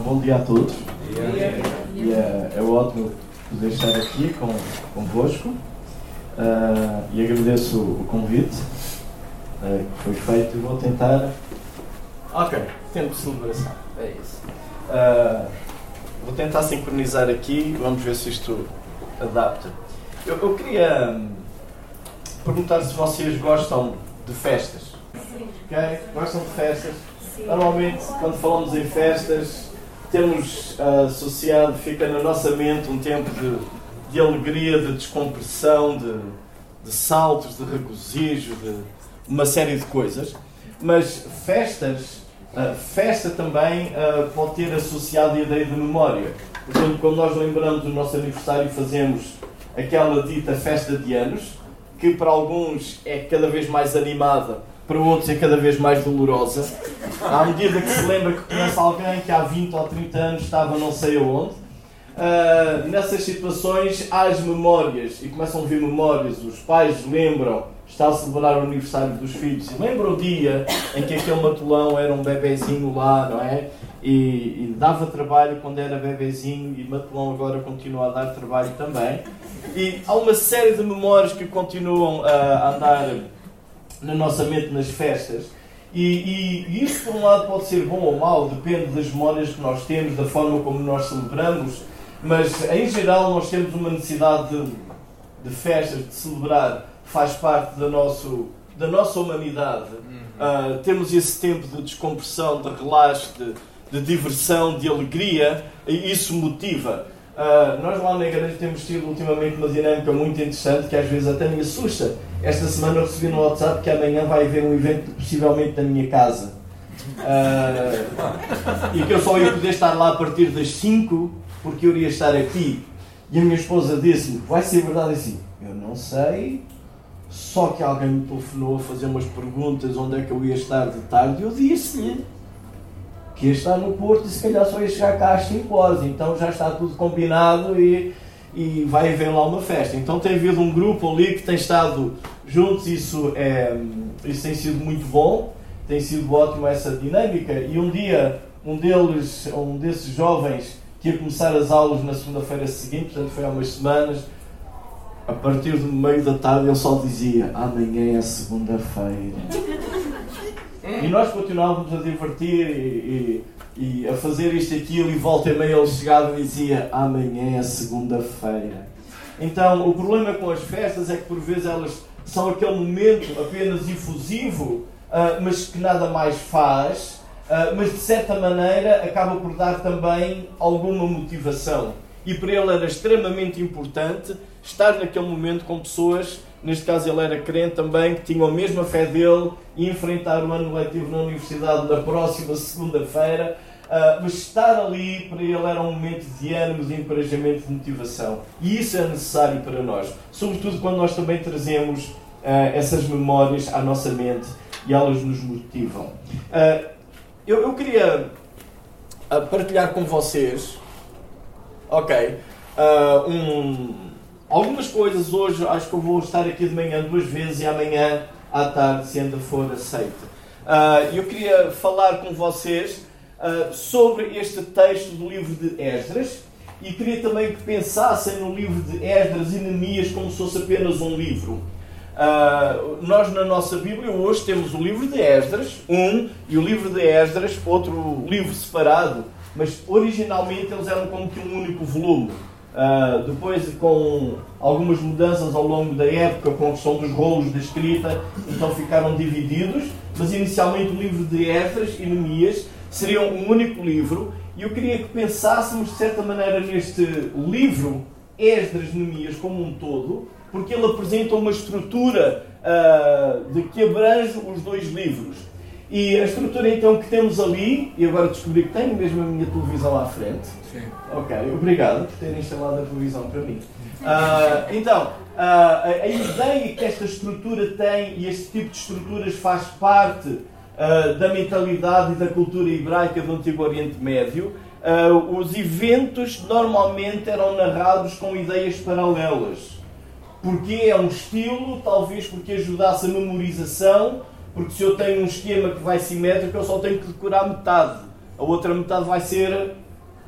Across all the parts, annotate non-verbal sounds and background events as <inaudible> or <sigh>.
bom dia a todos. E é, é ótimo poder estar aqui com, convosco. Uh, e agradeço o convite uh, que foi feito e vou tentar. Ok, tempo de celebração, é isso. Uh, vou tentar sincronizar aqui, vamos ver se isto adapta. Eu, eu queria hum, perguntar se vocês gostam de festas. Ok? Gostam de festas? Normalmente, quando falamos em festas, temos uh, associado, fica na nossa mente um tempo de, de alegria, de descompressão, de, de saltos, de regozijo, de uma série de coisas. Mas festas, uh, festa também uh, pode ter associado a ideia de memória. Por exemplo, quando nós lembramos do nosso aniversário, fazemos aquela dita festa de anos, que para alguns é cada vez mais animada para outros é cada vez mais dolorosa. À medida que se lembra que conhece alguém que há 20 ou 30 anos estava não sei aonde, uh, nessas situações há as memórias e começam a vir memórias. Os pais lembram, está a celebrar o aniversário dos filhos lembram o dia em que aquele matulão era um bebezinho lá, não é? E, e, dava trabalho quando era bebezinho e matulão agora continua a dar trabalho também. E há uma série de memórias que continuam a andar na nossa mente nas festas. E, e, e, isso, por um lado, pode ser bom ou mau, depende das memórias que nós temos, da forma como nós celebramos, mas em geral nós temos uma necessidade de, de festas, de celebrar, faz parte da, nosso, da nossa humanidade. Uhum. Uh, temos esse tempo de descompressão, de relaxo, de, de diversão, de alegria, e isso motiva. Uh, nós lá na igreja temos tido ultimamente uma dinâmica muito interessante que às vezes até me assusta. Esta semana recebi no WhatsApp que amanhã vai haver um evento possivelmente na minha casa. Uh, e que eu só ia poder estar lá a partir das 5 porque eu iria estar aqui. E a minha esposa disse-me: Vai ser verdade assim? Eu não sei. Só que alguém me telefonou a fazer umas perguntas onde é que eu ia estar de tarde e eu disse-lhe que ia estar no Porto e se calhar só ia chegar cá às 5 horas. Então já está tudo combinado e, e vai haver lá uma festa. Então tem havido um grupo ali que tem estado juntos, isso, é, isso tem sido muito bom, tem sido ótimo essa dinâmica. E um dia, um deles, um desses jovens que ia começar as aulas na segunda-feira seguinte, portanto foi há umas semanas, a partir do meio da tarde ele só dizia amanhã é segunda-feira. E nós continuávamos a divertir e, e, e, a fazer isto e aquilo, e volta e meia ele chegava e dizia: Amanhã é segunda-feira. Então, o problema com as festas é que por vezes elas são aquele momento apenas efusivo, uh, mas que nada mais faz, uh, mas de certa maneira acaba por dar também alguma motivação. E para ele era extremamente importante estar naquele momento com pessoas neste caso ele era crente também, que tinham a mesma fé dele e enfrentar o ano letivo na universidade na próxima segunda-feira. Uh, mas estar ali para ele era um momento de ânimo, de encorajamento, de motivação. E isso é necessário para nós, sobretudo quando nós também trazemos uh, essas memórias à nossa mente e elas nos motivam. Uh, eu, eu, queria partilhar com vocês, ok, um Algumas coisas hoje, acho que eu vou estar aqui de manhã duas vezes e amanhã à tarde, se ainda for aceita. Uh, eu queria falar com vocês uh, sobre este texto do livro de Esdras e queria também que pensassem no livro de Esdras e Neemias como se fosse apenas um livro. Uh, nós na nossa Bíblia hoje temos o livro de Esdras, um, e o livro de Esdras, outro livro separado, mas originalmente eles eram como que um único volume. Uh, depois, com algumas mudanças ao longo da época, com a questão dos rolos de escrita, então ficaram divididos. Mas inicialmente o livro de Esdras e Neemias seriam um único livro. E eu queria que pensássemos de certa maneira neste livro, Esdras e Neemias, como um todo, porque ele apresenta uma estrutura uh, de que abrange os dois livros. E a estrutura então que temos ali, e agora descobri que tenho mesmo a minha televisão à frente. Sim. Ok, obrigado por terem instalado a televisão para mim. Uh, então, uh, a, a, ideia que esta estrutura tem e este tipo de estruturas faz parte uh, da mentalidade e da cultura hebraica do Antigo Oriente Médio. os eventos normalmente eram narrados com ideias paralelas. Porque é um estilo, talvez porque ajudasse a memorização porque se eu tenho um esquema que vai simétrico, eu só tenho que decorar metade. A outra metade vai ser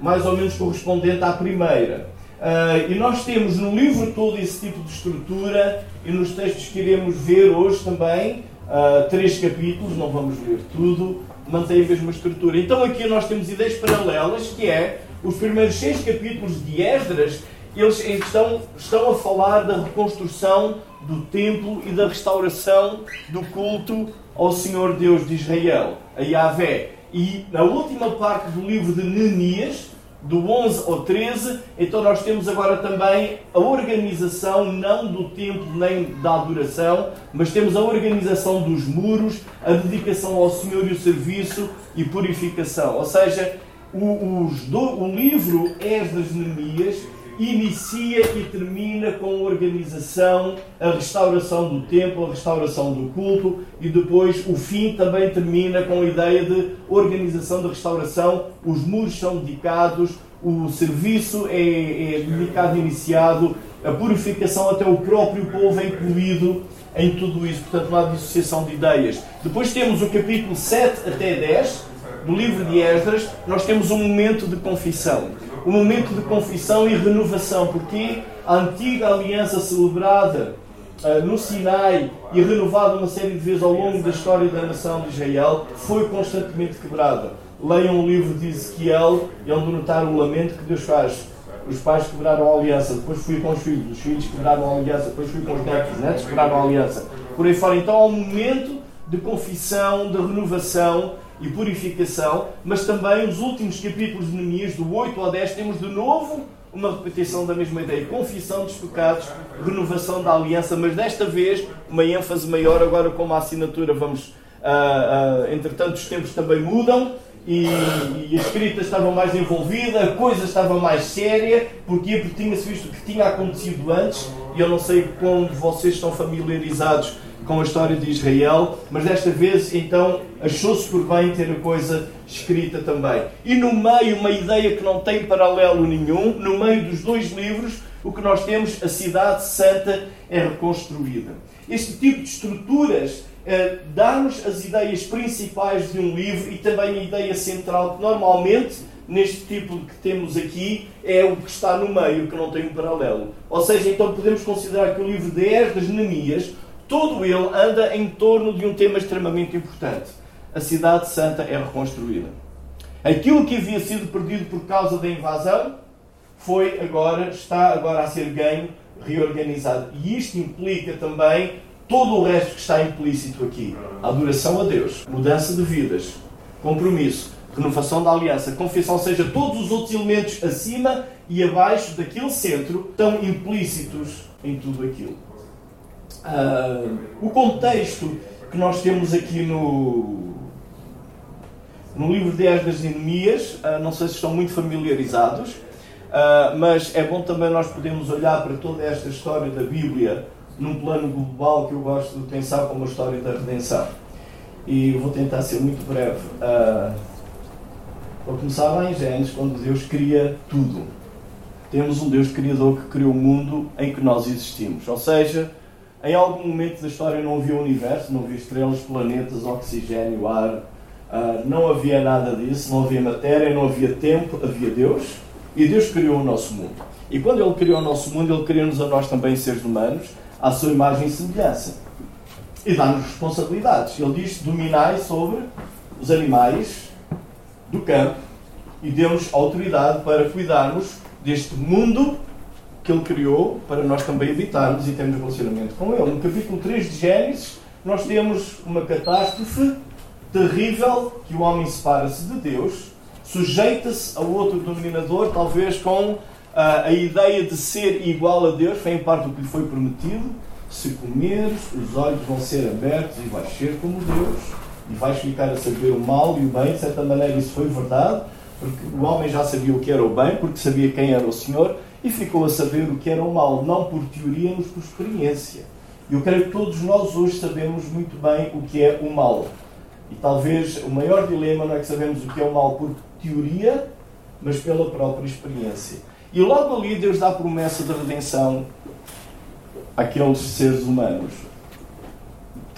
mais ou menos correspondente à primeira. Uh, e nós temos no livro todo esse tipo de estrutura e nos textos que iremos ver hoje também, uh, três capítulos, não vamos ler tudo, mantém a mesma estrutura. Então aqui nós temos ideias paralelas, que é os primeiros seis capítulos de Esdras, eles estão, estão a falar da reconstrução do templo e da restauração do culto ao Senhor Deus de Israel, a Yahvé. E na última parte do livro de Neemias, do 11 ao 13, então nós temos agora também a organização, não do templo nem da adoração, mas temos a organização dos muros, a dedicação ao Senhor e o serviço e purificação. Ou seja, o, do, o livro Esdras Neemias inicia e termina com a organização, a restauração do templo, a restauração do culto e depois o fim também termina com a ideia de organização da restauração. Os muros são dedicados, o serviço é, é dedicado, iniciado, a purificação até o próprio povo é incluído em tudo isso. Portanto, não há dissociação de ideias. Depois temos o capítulo 7 até 10 do livro de Esdras, nós temos um momento de confissão o momento de confissão e renovação, porque a antiga aliança celebrada uh, no Sinai e renovada uma série de vezes ao longo da história da nação de Israel foi constantemente quebrada. Leiam o livro de Ezequiel e onde notar o lamento que Deus faz. Os pais quebraram a aliança, depois fui com os filhos, os filhos quebraram a aliança, depois fui com os netos, os netos quebraram a aliança. Por aí fora, então há um momento de confissão, de renovação e purificação, mas também os últimos capítulos de Neemias, do 8 ao 10, temos de novo uma repetição da mesma ideia: confissão dos pecados, renovação da aliança, mas desta vez uma ênfase maior. Agora, como a assinatura, vamos. Uh, uh, entretanto, os tempos também mudam e, e, a escrita estava mais envolvida, a coisa estava mais séria. Porquê? Porque tinha-se visto o que tinha acontecido antes. E eu não sei como vocês estão familiarizados com a história de Israel, mas desta vez então achou-se por bem ter a coisa escrita também. E no meio, uma ideia que não tem paralelo nenhum, no meio dos dois livros, o que nós temos, a cidade santa é reconstruída. Este tipo de estruturas eh, dá-nos as ideias principais de um livro e também a ideia central que normalmente neste tipo que temos aqui é o que está no meio, que não tem um paralelo. Ou seja, então podemos considerar que o livro de Esdras, Neemias, todo ele anda em torno de um tema extremamente importante. A cidade santa é reconstruída. Aquilo que havia sido perdido por causa da invasão foi agora, está agora a ser ganho, reorganizado. E isto implica também todo o resto que está implícito aqui. Adoração a Deus, mudança de vidas, compromisso, renovação da aliança, confissão, seja, todos os outros elementos acima e abaixo daquele centro estão implícitos em tudo aquilo. Uh, o contexto que nós temos aqui no, no livro de Esdras e Neemias, uh, não sei se estão muito familiarizados, uh, mas é bom também nós podermos olhar para toda esta história da Bíblia num plano global que eu gosto de pensar como a história da redenção. E vou tentar ser muito breve. Uh, começar em Gênesis, quando Deus cria tudo. Temos um Deus criador que criou o mundo em que nós existimos. Ou seja, em algum momento da história não havia universo, não havia estrelas, planetas, oxigênio, ar, uh, não havia nada disso, não havia matéria, não havia tempo, havia Deus e Deus criou o nosso mundo. E quando Ele criou o nosso mundo, Ele criou-nos a nós também, seres humanos, à sua imagem e semelhança. E dá-nos responsabilidades. Ele diz: dominai sobre os animais do campo e deu-nos autoridade para cuidarmos deste mundo que ele criou para nós também habitarmos e termos relacionamento com ele. No capítulo 3 de Gênesis, nós temos uma catástrofe terrível que o homem separa-se de Deus, sujeita-se a outro dominador, talvez com a, a ideia de ser igual a Deus, foi em parte o que lhe foi prometido. Se comeres, os olhos vão ser abertos e vais ser como Deus, e vais ficar a saber o mal e o bem. De certa maneira, isso foi verdade, porque o homem já sabia o que era o bem, porque sabia quem era o Senhor, e ficou a saber o que era o mal, não por teoria, mas por experiência. E eu creio que todos nós hoje sabemos muito bem o que é o mal. E talvez o maior dilema não é que sabemos o que é o mal por teoria, mas pela própria experiência. E logo ali Deus dá a promessa de redenção àqueles seres humanos.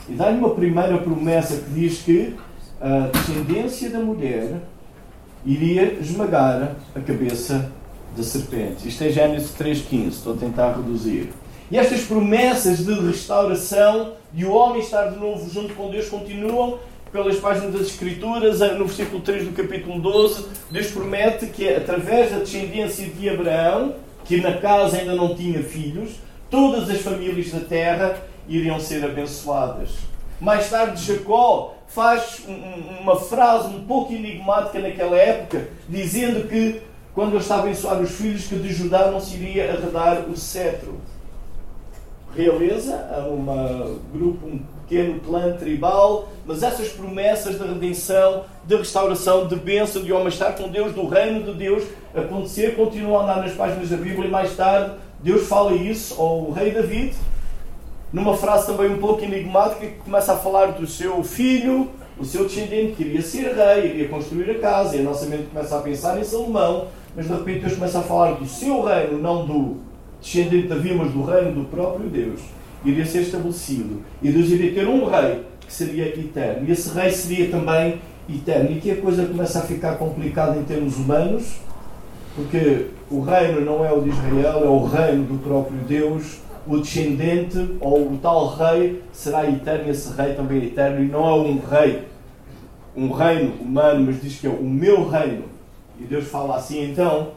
E dá-lhe uma primeira promessa que diz que a descendência da mulher iria esmagar a cabeça da serpente. Isto é Gênesis 3,15. Estou a tentar reduzir. E estas promessas de restauração, de o homem estar de novo junto com Deus, continuam pelas páginas das Escrituras, no versículo 3 do capítulo 12. Deus promete que, através da descendência de Abraão, que na casa ainda não tinha filhos, todas as famílias da terra iriam ser abençoadas. Mais tarde, Jacó faz uma frase um pouco enigmática naquela época, dizendo que quando ele está a abençoar os filhos, que de Judá não se iria arredar o cetro. Realeza, um grupo, um pequeno clã tribal, mas essas promessas de redenção, de restauração, de bênção, de homem estar com Deus, do reino de Deus acontecer, continuam a andar nas páginas da Bíblia e mais tarde Deus fala isso ao rei David, numa frase também um pouco enigmática, que começa a falar do seu filho, o seu descendente, que iria ser rei, iria construir a casa, e a nossa mente começa a pensar em Salomão, mas de repente Deus começa a falar do seu reino, não do descendente de Davi, mas do reino do próprio Deus, iria ser estabelecido. E Deus iria ter um rei que seria eterno. E esse rei seria também eterno. E aqui a coisa começa a ficar complicada em termos humanos, porque o reino não é o de Israel, é o reino do próprio Deus. O descendente ou o tal rei será eterno, esse rei também é eterno, e não é um rei, um reino humano, mas diz que é o meu reino e Deus fala assim então.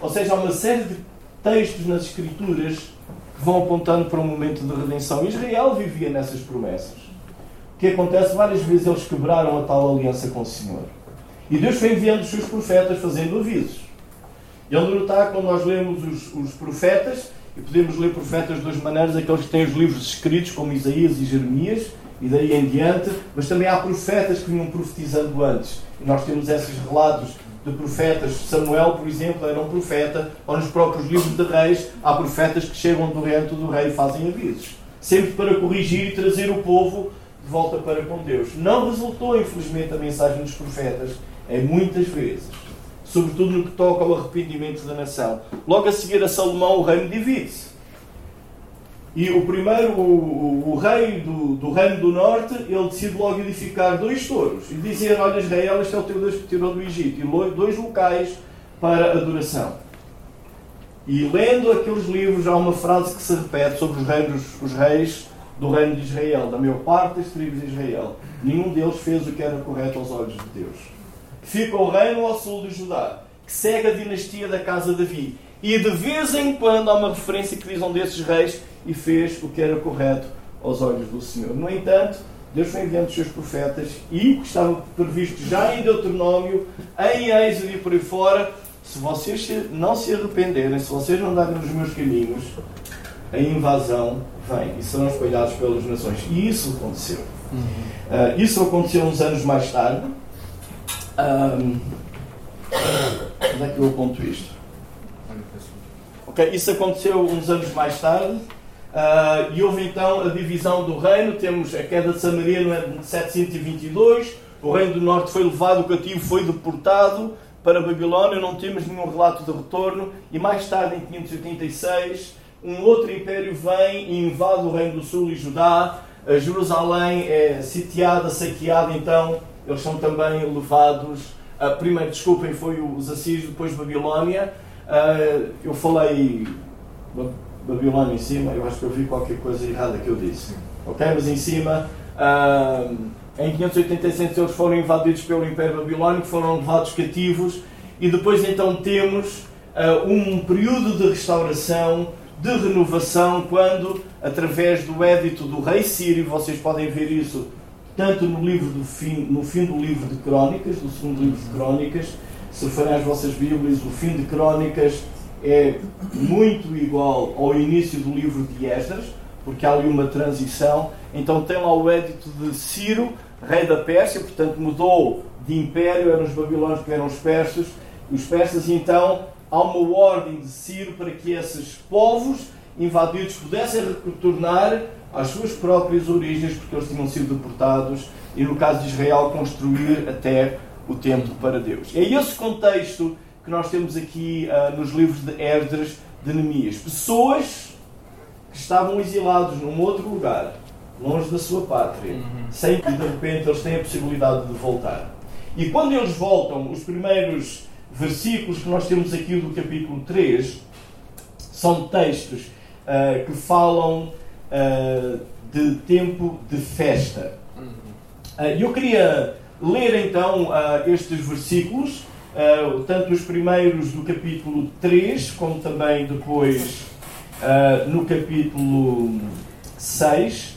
Ou seja, há uma série de textos nas Escrituras que vão apontando para um momento de redenção. Israel vivia nessas promessas. O que acontece? Várias vezes eles quebraram a tal aliança com o Senhor. E Deus foi enviando os seus profetas fazendo avisos. E onde notar, quando nós lemos os, os profetas, e podemos ler profetas de duas maneiras, aqueles que têm os livros escritos, como Isaías e Jeremias, e daí em diante, mas também há profetas que vinham profetizando antes. E nós temos esses relatos de profetas. Samuel, por exemplo, era um profeta, ou nos próprios livros de reis, há profetas que chegam do reino do rei e fazem avisos. Sempre para corrigir e trazer o povo de volta para com Deus. Não resultou, infelizmente, a mensagem dos profetas, é muitas vezes. Sobretudo no que toca ao arrependimento da nação. Logo a seguir a Salomão, o reino divide-se. E o primeiro, o, o, rei do, do, reino do norte, ele decide logo edificar dois touros e dizer: Olha, Israel, este é o teu Deus que tirou do Egito. E dois locais para adoração. E lendo aqueles livros, há uma frase que se repete sobre os, reinos, os reis do reino de Israel, da maior parte das tribos de Israel. Nenhum deles fez o que era correto aos olhos de Deus. Fica o reino ao sul de Judá, que segue a dinastia da casa de Davi. E de vez em quando há uma referência que diz um desses reis e fez o que era correto aos olhos do Senhor. No entanto, Deus foi enviando os seus profetas e o que estava previsto já em Deuteronômio, em Êxodo e por aí fora, se vocês não se arrependerem, se vocês não darem nos meus caminhos, a invasão vem e serão espalhados pelas nações. E isso aconteceu. Uhum. Uh, isso aconteceu uns anos mais tarde. Um, onde é que eu aponto isto? Ok, isso aconteceu uns anos mais tarde. Uh, e houve então a divisão do reino. Temos a queda de Samaria no ano de 722. O reino do norte foi levado cativo, foi deportado para a Babilónia. Não temos nenhum relato de retorno. E mais tarde, em 586, um outro império vem e invade o reino do sul e Judá. A Jerusalém é sitiada, saqueada. Então, eles são também levados. Uh, primeiro, desculpem, foi os Assírios, depois Babilónia. Uh, eu falei Babilônia em cima, eu acho que eu vi qualquer coisa errada que eu disse. Ok? Mas em cima, em 586 eles foram invadidos pelo Império Babilónico, foram levados cativos e depois então temos uh, um período de restauração, de renovação, quando, através do édito do rei Sírio, vocês podem ver isso tanto no livro do fim, no fim do livro de Crónicas, do segundo livro de Crónicas, se forem as vossas Bíblias, o fim de Crónicas é muito igual ao início do livro de Esdras, porque há ali uma transição. Então tem lá o édito de Ciro, rei da Pérsia, portanto mudou de império, eram os babilônios que eram os persas. Os persas, então, há uma ordem de Ciro para que esses povos invadidos pudessem retornar às suas próprias origens, porque eles tinham sido deportados, e no caso de Israel, construir até o templo para Deus. É esse contexto que nós temos aqui uh, nos livros de Esdras de Neemias. Pessoas que estavam exilados num outro lugar, longe da sua pátria, uhum. sem que de repente eles tenham a possibilidade de voltar. E quando eles voltam, os primeiros versículos que nós temos aqui do capítulo 3 são textos uh, que falam uh, de tempo de festa. Uh, eu queria ler então estes versículos, tanto os primeiros do capítulo 3, como também depois no capítulo 6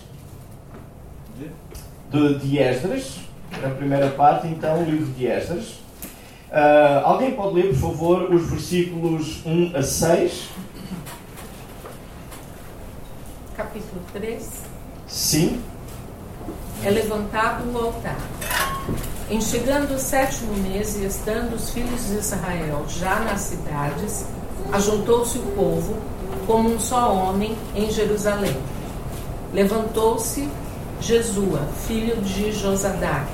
de, de Esdras, a primeira parte, então, o livro de Esdras. Uh, alguém pode ler, por favor, os versículos 1 a 6? Capítulo 3. Sim. É levantado o altar. Em chegando o sétimo mês e estando os filhos de Israel já nas cidades, ajuntou-se o povo como um só homem em Jerusalém. Levantou-se Jesua, filho de Josadac,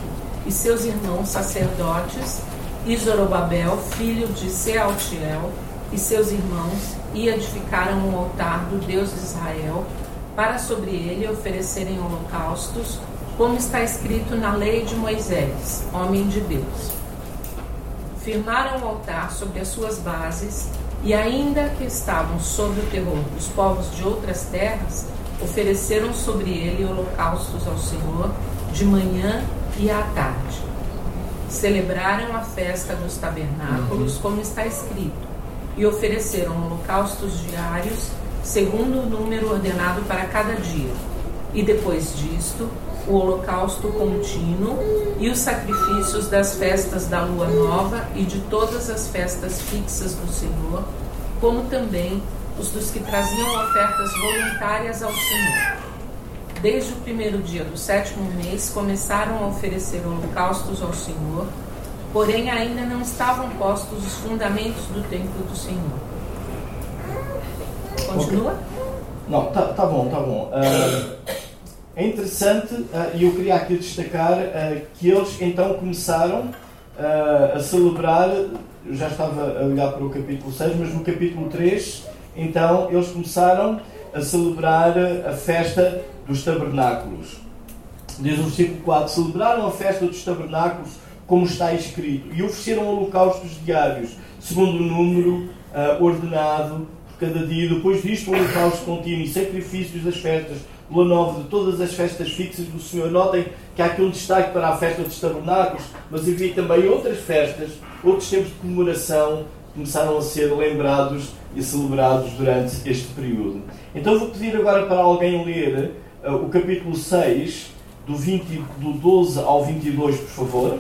e seus irmãos sacerdotes, e Zorobabel, filho de Sealtiel, e seus irmãos, e edificaram um altar do Deus de Israel, para sobre ele oferecerem holocaustos, como está escrito na lei de Moisés, homem de Deus. Firmaram o altar sobre as suas bases, e ainda que estavam sob o terror dos povos de outras terras, ofereceram sobre ele holocaustos ao Senhor de manhã e à tarde. Celebraram a festa dos tabernáculos, uhum. como está escrito, e ofereceram holocaustos diários, segundo o número ordenado para cada dia. E depois disto, o holocausto contínuo e os sacrifícios das festas da lua nova e de todas as festas fixas do Senhor, como também os dos que traziam ofertas voluntárias ao Senhor. Desde o primeiro dia do sétimo mês começaram a oferecer holocaustos ao Senhor, porém ainda não estavam postos os fundamentos do templo do Senhor. Continua? Okay. Não, tá, tá bom, tá bom. Uh, é interessante uh, e eu queria aqui destacar uh, que eles então começaram a celebrar, já estava a olhar para o capítulo 6, mas no capítulo 3 então eles começaram a celebrar a festa dos tabernáculos. Diz o versículo 4: Celebraram a festa dos tabernáculos como está escrito e ofereceram holocaustos diários, segundo o número ordenado por cada dia. Depois disto, o holocausto contínuo e sacrifícios das festas, lua nova, de todas as festas fixas do Senhor. Notem que há aqui um destaque para a festa dos tabernáculos, mas havia também outras festas, outros tempos de comemoração começaram a ser lembrados e celebrados durante este período. Então vou pedir agora para alguém ler uh, o capítulo 6, do, 20, do 12 ao 22, por favor.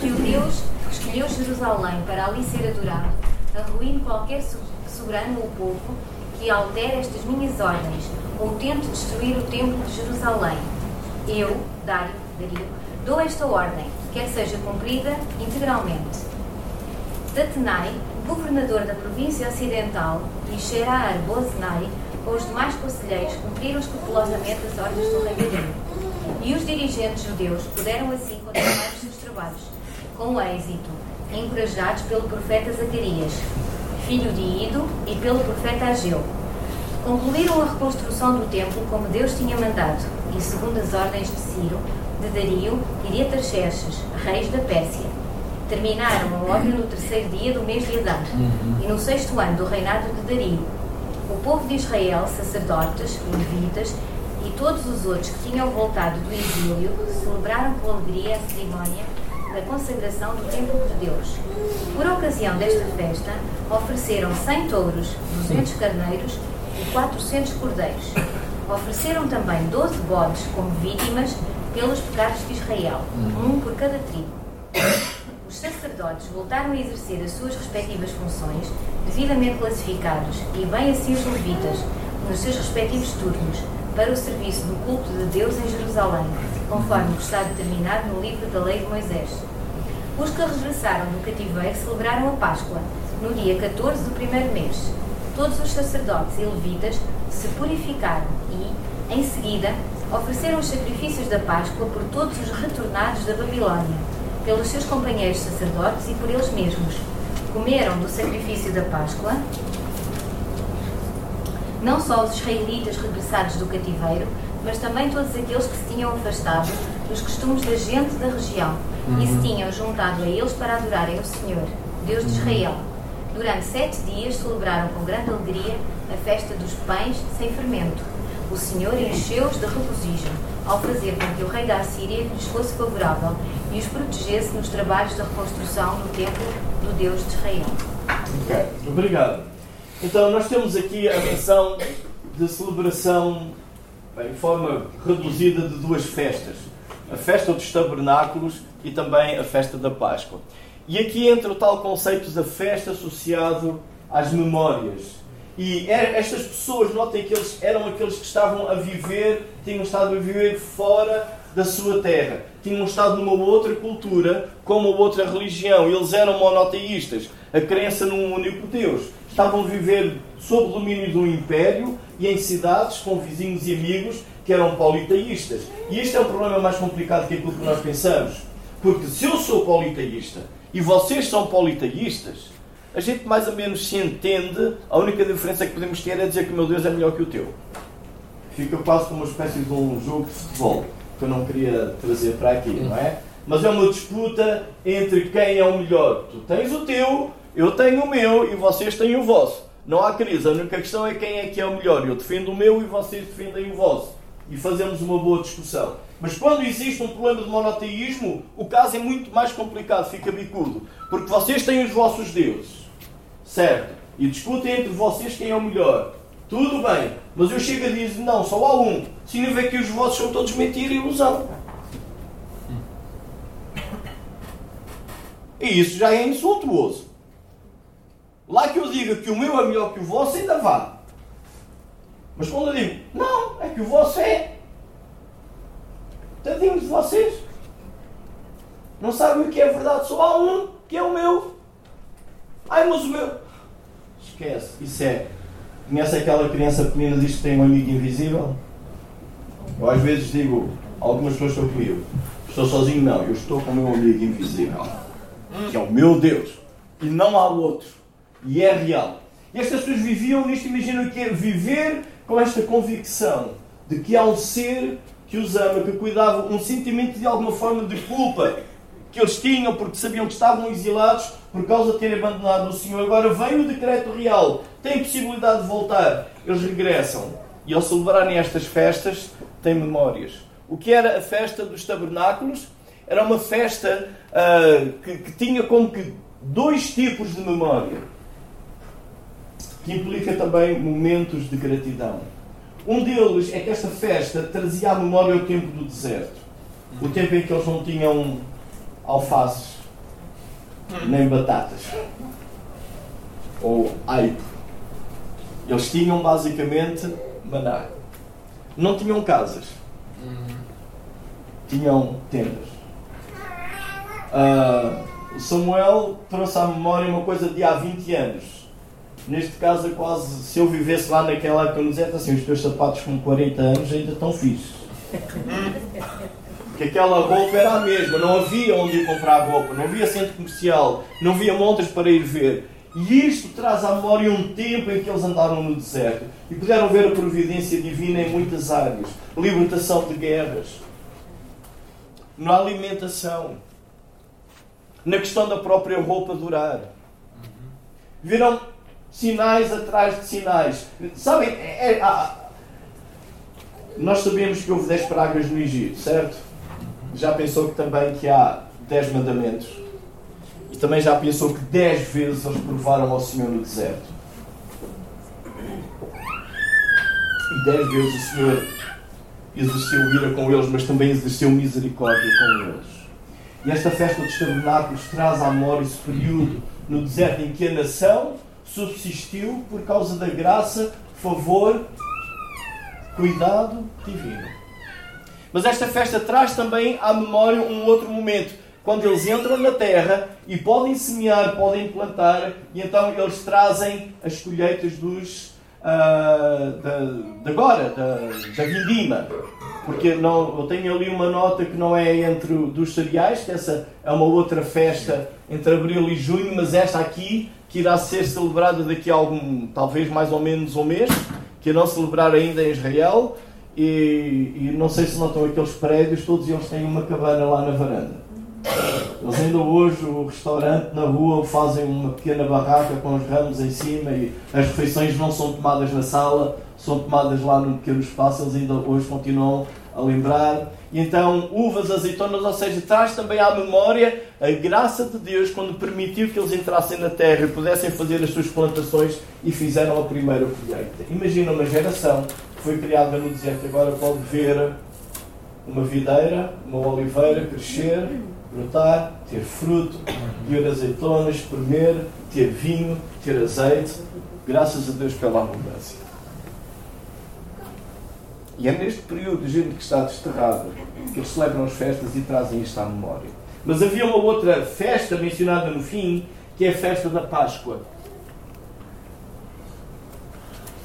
Que o Deus escolheu Jerusalém para ali ser adorado, arruine qualquer soberano ou povo que altere estas minhas ordens ou tente destruir o templo de Jerusalém. Eu, Dário, Dario, Dou esta ordem, quer seja cumprida integralmente. Tatenai, governador da província ocidental, e Sherar Bozenai, com os demais conselheiros, cumpriram escrupulosamente as ordens do rei Dario. E os dirigentes judeus puderam assim continuar os seus trabalhos, com êxito, encorajados pelo profeta Zacarias, filho de Ido, e pelo profeta Ageu. Concluíram a reconstrução do templo como Deus tinha mandado, e segundo as ordens de Ciro, de Dario e de Atarxerxes, reis da Pérsia. Terminaram a obra no terceiro dia do mês de Adar e no sexto ano do reinado de Dario. O povo de Israel, sacerdotes, levitas e todos os outros que tinham voltado do exílio celebraram com alegria a cerimónia da consagração do templo de Deus. Por ocasião desta festa, ofereceram 100 touros, 200 carneiros e 400 cordeiros. Ofereceram também 12 bodes como vítimas pelos pecados de Israel, uhum. um por cada tribo. Os sacerdotes voltaram a exercer as suas respectivas funções, devidamente classificados, e bem assim os levitas, nos seus respectivos turnos, para o serviço do culto de Deus em Jerusalém, conforme está determinado no livro da Lei de Moisés. Os que regressaram do cativeiro celebraram a Páscoa, no dia 14 do primeiro mês. Todos os sacerdotes e levitas se purificaram e, em seguida, ofereceram os sacrifícios da Páscoa por todos os retornados da Babilônia, pelos seus companheiros sacerdotes e por eles mesmos. Comeram do sacrifício da Páscoa, não só os israelitas regressados do cativeiro, mas também todos aqueles que se tinham afastado dos costumes da gente da região e se tinham juntado a eles para adorarem o Senhor, Deus de Israel. Durante sete dias celebraram com grande alegria a festa dos pães sem fermento. O Senhor encheu-os de regozijo ao fazer com que o rei da Assíria lhes fosse favorável e os protegesse nos trabalhos da reconstrução do templo do Deus de Israel. Ok, obrigado. Então, nós temos aqui a menção de celebração em forma reduzida de duas festas: a festa dos tabernáculos e também a festa da Páscoa. E aqui entra o tal conceito da festa associado às memórias. E estas pessoas, notem que eles eram aqueles que estavam a viver, tinham estado a viver fora da sua terra. Tinham estado numa outra cultura, com uma outra religião. Eles eram monoteístas. A crença num único Deus. Estavam a viver sob o domínio de um império e em cidades com vizinhos e amigos que eram politeístas. E este é um problema mais complicado que aquilo que nós pensamos. Porque se eu sou politeísta e vocês são politeístas, a gente mais ou menos se entende. A única diferença que podemos ter é dizer que o meu Deus é melhor que o teu. Fica quase como uma espécie de um jogo de futebol que eu não queria trazer para aqui, não é? Mas é uma disputa entre quem é o melhor. Tu tens o teu, eu tenho o meu e vocês têm o vosso. Não há crise, a única questão é quem é que é o melhor. Eu defendo o meu e vocês defendem o vosso. E fazemos uma boa discussão. Mas quando existe um problema de monoteísmo, o caso é muito mais complicado, fica bicudo. Porque vocês têm os vossos deuses, certo? E discutem entre vocês quem é o melhor. Tudo bem, mas eu chego a dizer, não, só há um. Significa que os vossos são todos mentira e ilusão. E isso já é insultuoso. Lá que eu diga que o meu é melhor que o vosso, ainda vá. Mas quando eu digo, não, é que o vosso é. Tadinhos de vocês. Não sabem o que é verdade, só há um que é o meu. Ai, mas o meu. Esquece, isso é. Conhece aquela criança pequenina diz que tem um amigo invisível? Eu às vezes digo, algumas pessoas estão comigo. Estou sozinho? Não, eu estou com o meu amigo invisível. Que é o meu Deus. E não há outro. E é real. E estas pessoas viviam nisto, imaginam o que é viver com esta convicção de que há um ser que os ama, que cuidava, um sentimento de alguma forma de culpa que eles tinham porque sabiam que estavam exilados por causa de terem abandonado o Senhor. Agora vem o decreto real, têm possibilidade de voltar, eles regressam. E ao celebrarem estas festas, têm memórias. O que era a festa dos tabernáculos? Era uma festa uh, que, que tinha como que dois tipos de memória, que implica também momentos de gratidão. Um deles é que esta festa trazia à memória o tempo do deserto. O tempo em que eles não tinham alfaces, nem batatas, ou aipo. Eles tinham basicamente maná. Não tinham casas. Tinham tendas. Uh, Samuel trouxe à memória uma coisa de há 20 anos Neste caso é quase, se eu vivesse lá naquela no deserto, assim, os teus sapatos com 40 anos ainda estão fixos. Porque aquela roupa era a mesma, não havia onde ir comprar roupa, não havia centro comercial, não havia montas para ir ver. E isto traz à memória um tempo em que eles andaram no deserto e puderam ver a providência divina em muitas áreas libertação de guerras, na alimentação, na questão da própria roupa durar. Viram sinais atrás de sinais. Sabem, é, é, nós sabemos que houve 10 pragas no Egito, certo? Já pensou que também que há 10 mandamentos? E também já pensou que 10 vezes eles provaram ao Senhor no deserto? E 10 vezes o Senhor exerceu ira com eles, mas também exerceu misericórdia com eles. E esta festa dos tabernáculos traz à memória esse período no deserto em que a nação subsistiu por causa da graça, favor, cuidado divino. Mas esta festa traz também à memória um outro momento, quando eles entram na terra e podem semear, podem plantar, e então eles trazem as colheitas dos uh, de agora, da, da vindima. Porque não, eu tenho ali uma nota que não é entre dos cereais, que essa é uma outra festa entre abril e junho, mas esta aqui que irá ser celebrada daqui a algum, talvez mais ou menos um mês, que irão celebrar ainda em Israel. E, e não sei se notam aqueles prédios, todos eles têm uma cabana lá na varanda. Eles ainda hoje, o restaurante na rua, fazem uma pequena barraca com os ramos em cima e as refeições não são tomadas na sala, são tomadas lá num pequeno espaço. Eles ainda hoje continuam a lembrar. E então, uvas, azeitonas, ou seja, traz também à memória a graça de Deus quando permitiu que eles entrassem na terra e pudessem fazer as suas plantações e fizeram a primeira colheita. Imagina uma geração que foi criada no deserto, agora pode ver uma videira, uma oliveira crescer, brotar, ter fruto, colher azeitonas, espremer, ter vinho, ter azeite. Graças a Deus pela abundância. E é neste período de gente que está desterrada que eles celebram as festas e trazem isto à memória. Mas havia uma outra festa mencionada no fim, que é a festa da Páscoa.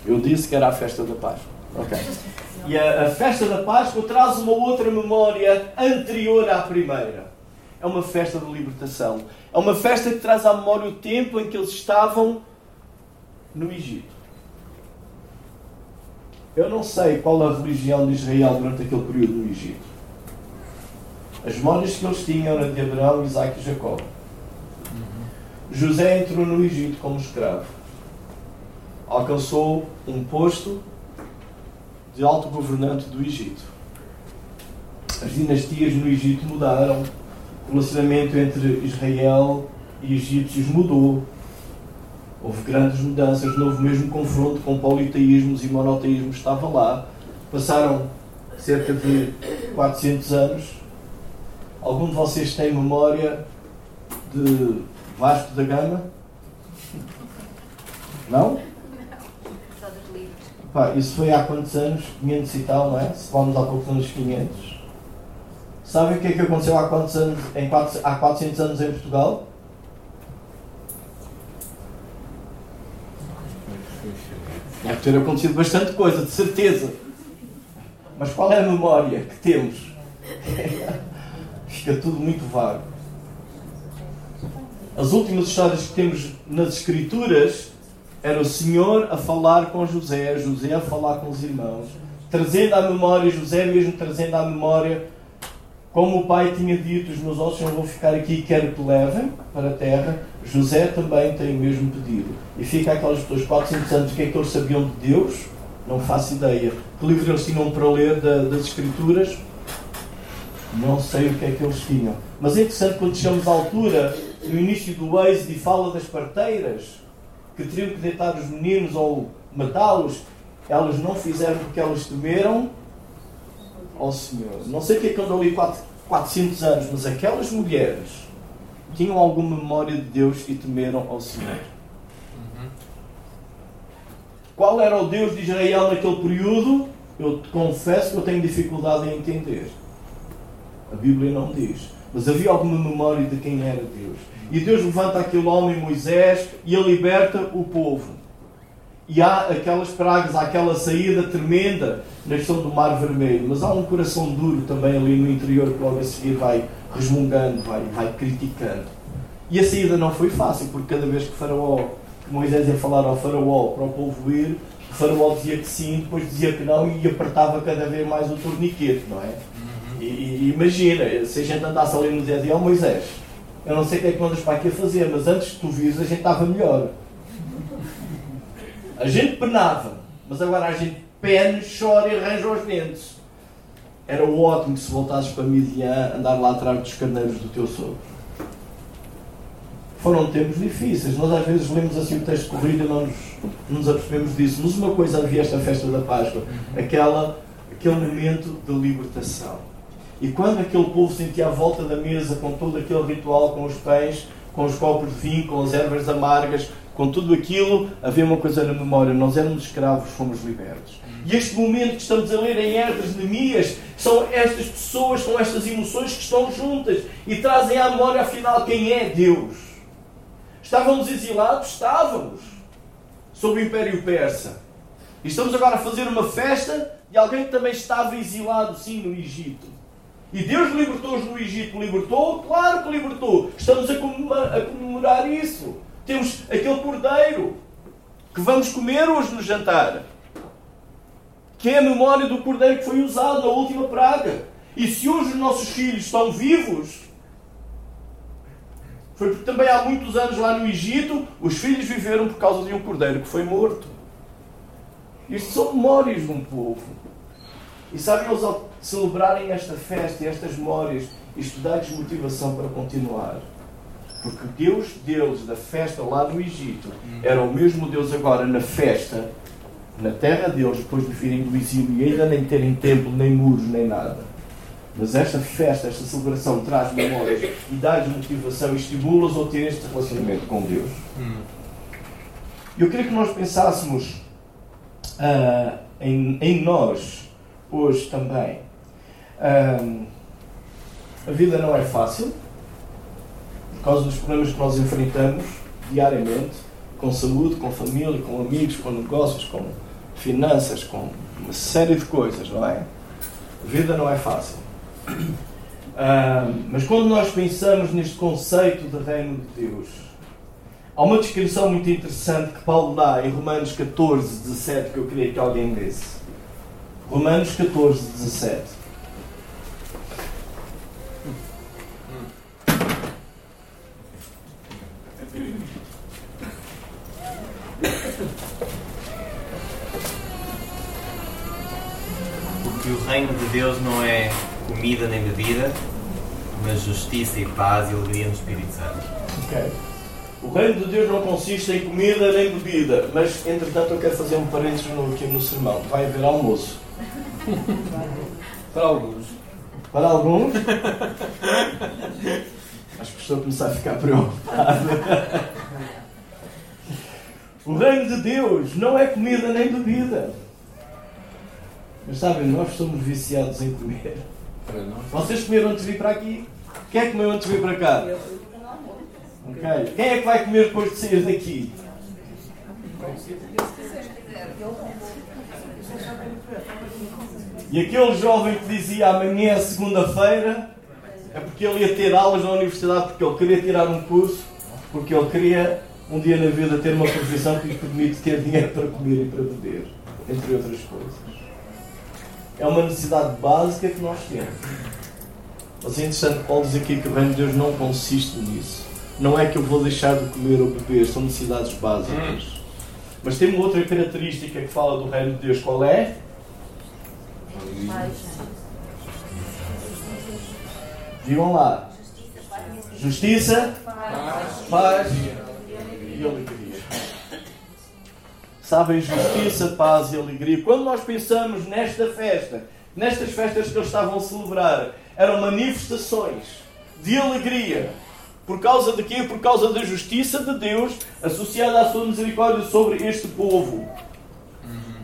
Eu disse que era a festa da Páscoa. Ok. E a, a festa da Páscoa traz uma outra memória anterior à primeira. É uma festa de libertação. É uma festa que traz à memória o tempo em que eles estavam no Egito. Eu não sei qual a religião de Israel durante aquele período no Egito. As memórias que eles tinham eram de Abraão, Isaac e Jacó. José entrou no Egito como escravo. Alcançou um posto de alto governante do Egito. As dinastias no Egito mudaram. O relacionamento entre Israel e egípcios mudou. Houve grandes mudanças, não houve mesmo confronto com politeísmos e monoteísmos, estava lá. Passaram cerca de 400 anos. Algum de vocês tem memória de Vasco da Gama? Não? Só dos livros. Pá, isso foi há quantos anos? 500 e tal, não é? Se vamos há poucos anos 500. Sabem o que é que aconteceu há, quantos anos, em quatro, há 400 anos em Portugal? Ter acontecido bastante coisa, de certeza. Mas qual é a memória que temos? <laughs> Fica tudo muito vago. As últimas histórias que temos nas Escrituras era o Senhor a falar com José, José a falar com os irmãos, trazendo à memória, José mesmo trazendo à memória, como o pai tinha dito: os meus ossos não vão ficar aqui, quero que levem para a terra. José também tem o mesmo pedido. E fica aquelas pessoas, 400 anos, o que é que eles sabiam de Deus? Não faço ideia. Que livro eles tinham para ler da- das Escrituras? Não sei o que é que eles tinham. Mas é interessante quando chegamos à altura, no início do êxodo, e fala das parteiras que teriam que deitar os meninos ou matá-los, elas não fizeram porque elas temeram ao Senhor. Não sei o que é que andou ali quatro- 400 anos, mas aquelas mulheres tinham alguma memória de Deus e temeram ao Senhor. Qual era o Deus de Israel naquele período? Eu te confesso que eu tenho dificuldade em entender. A Bíblia não diz. Mas havia alguma memória de quem era Deus. E Deus levanta aquele homem Moisés e ele liberta o povo. E há aquelas pragas, há aquela saída tremenda na questão do Mar Vermelho. Mas há um coração duro também ali no interior que logo a seguir vai resmungando, vai, vai criticando. E a saída não foi fácil, porque cada vez que Faraó, que Moisés ia falar ao Faraó para o povo ir, o Faraó dizia que sim, depois dizia que não e apertava cada vez mais o torniquete, não é? E, e imagina, se a gente andasse ali no dia a dia, ó Moisés, eu não sei o que é que mandas para aqui a fazer, mas antes que tu vires a gente estava melhor. A gente penava, mas agora a gente pene, chora e arranja os dentes. Era ótimo que se voltasses para Midian andar lá atrás dos carneiros do teu sogro. Foram tempos difíceis. Nós às vezes lemos assim o texto corrido e não nos, não nos apercebemos disso. Mas uma coisa havia esta festa da Páscoa, aquela, aquele momento de libertação. E quando aquele povo sentia à volta da mesa com todo aquele ritual, com os pães, com os copos de vinho, com as ervas amargas, com tudo aquilo, havia uma coisa na memória: nós éramos escravos, fomos libertos. E este momento que estamos a ler em Esdras, Neemias, são estas pessoas com estas emoções que estão juntas e trazem à memória, afinal, quem é Deus. Estávamos exilados? Estávamos. Sob o Império Persa. E estamos agora a fazer uma festa de alguém que também estava exilado, sim, no Egito. E Deus libertou-os no Egito. Libertou? Claro que libertou. Estamos a comemorar isso. Temos aquele cordeiro que vamos comer hoje no jantar. que é a memória do cordeiro que foi usado na última praga. E se hoje os nossos filhos estão vivos, foi porque também há muitos anos lá no Egito os filhos viveram por causa de um cordeiro que foi morto. Isto são memórias de um povo. E sabem, eles ao celebrarem esta festa e estas memórias, isto dá-lhes motivação para continuar. Porque Deus deles da festa lá no Egito era o mesmo Deus agora na festa, na terra deles, depois de virem do exílio e ainda nem terem templo, nem muros, nem nada. Mas esta festa, esta celebração traz memórias e dá-lhes motivação e estimula-os a ter este relacionamento com Deus. Eu queria que nós pensássemos uh, em, em, nós hoje também. Uh, a vida não é fácil causa dos problemas que nós enfrentamos diariamente com saúde, com família, com amigos, com negócios, com finanças, com uma série de coisas, não é? A vida não é fácil. Uh, <clears throat> mas quando nós pensamos neste conceito de reino de Deus, há uma descrição muito interessante que Paulo dá em Romanos 14, 17, que eu queria que alguém lesse. Romanos 14, 17. Porque o reino de Deus não é comida nem bebida, mas justiça e paz e alegria no Espírito Santo. Ok. O reino de Deus não consiste em comida nem bebida, mas entretanto eu quero fazer um parênteses no, aqui no sermão. Vai haver almoço. Para alguns. Para alguns. Acho que estou a começar a ficar preocupado. O reino de Deus não é comida nem bebida. Mas sabem, nós somos viciados em comer. Vocês comeram antes de vir para aqui? Quem é que comeu antes de vir para cá? Ok. Quem é que vai comer depois de sair daqui? E aquele jovem que dizia amanhã é segunda-feira é porque ele ia ter aulas na universidade, porque ele queria tirar um curso, porque ele queria um dia na vida ter uma profissão que lhe permite ter dinheiro para comer e para beber, entre outras coisas. É uma necessidade básica que nós temos. Mas é interessante Paulo diz aqui que o reino de Deus não consiste nisso. Não é que eu vou deixar de comer ou beber, são necessidades básicas. Mas tem uma outra característica que fala do reino de Deus. Qual é? Digam lá. Justiça, paz e alegria. Sabem, justiça, paz e alegria. Quando nós pensamos nesta festa, nestas festas que eles estavam a celebrar, eram manifestações de alegria. Por causa de quê? Por causa da justiça de Deus associada à sua misericórdia sobre este povo.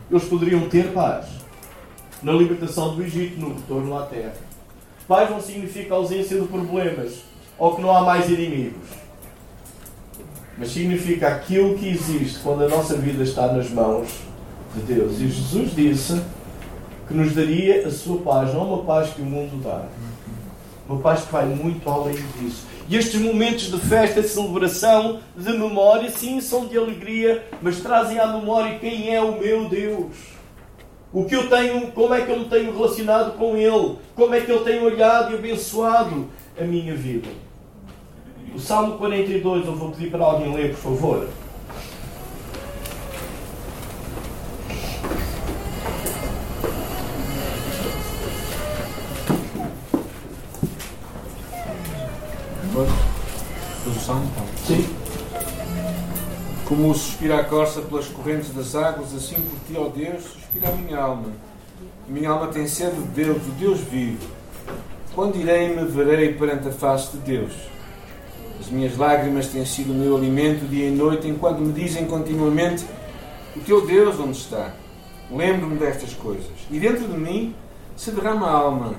Eles poderiam ter paz na libertação do Egito, no retorno à terra. Paz não significa ausência de problemas ou que não há mais inimigos. Mas significa aquilo que existe quando a nossa vida está nas mãos de Deus. E Jesus disse que nos daria a sua paz, não uma paz que o mundo dá. Uma paz que vai muito além disso. E estes momentos de festa, de celebração, de memória, sim, são de alegria, mas trazem à memória quem é o meu Deus. O que eu tenho, como é que eu me tenho relacionado com Ele, como é que Ele tem olhado e abençoado a minha vida. O Salmo 42, eu vou pedir para alguém ler, por favor. Depois o Salmo? Sim. Como suspira a corça pelas correntes das águas, assim por ti, ó Deus, suspira a minha alma. A minha alma tem sede de Deus, do Deus vivo. Quando irei me verei perante a face de Deus? As minhas lágrimas têm sido o meu alimento dia e noite, enquanto me dizem continuamente: O teu Deus onde está? Lembro-me destas coisas. E dentro de mim se derrama a alma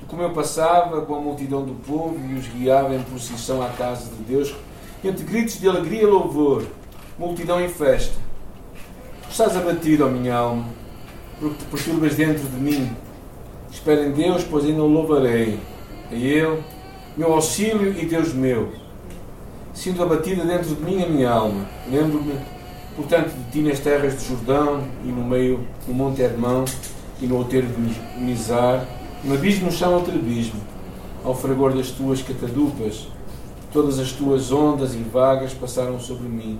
de como eu passava com a multidão do povo e os guiava em procissão à casa de Deus, entre gritos de alegria e louvor, multidão em festa. Estás abatido, ó minha alma, porque te perturbas dentro de mim. Espera em Deus, pois ainda o louvarei. A Ele, meu auxílio e Deus meu. Sinto abatida dentro de mim a minha alma. Lembro-me, portanto, de ti nas terras de Jordão e no meio do Monte Hermão, e no outeiro de Mizar, um abismo chama outro abismo, ao fragor das tuas catadupas, todas as tuas ondas e vagas passaram sobre mim.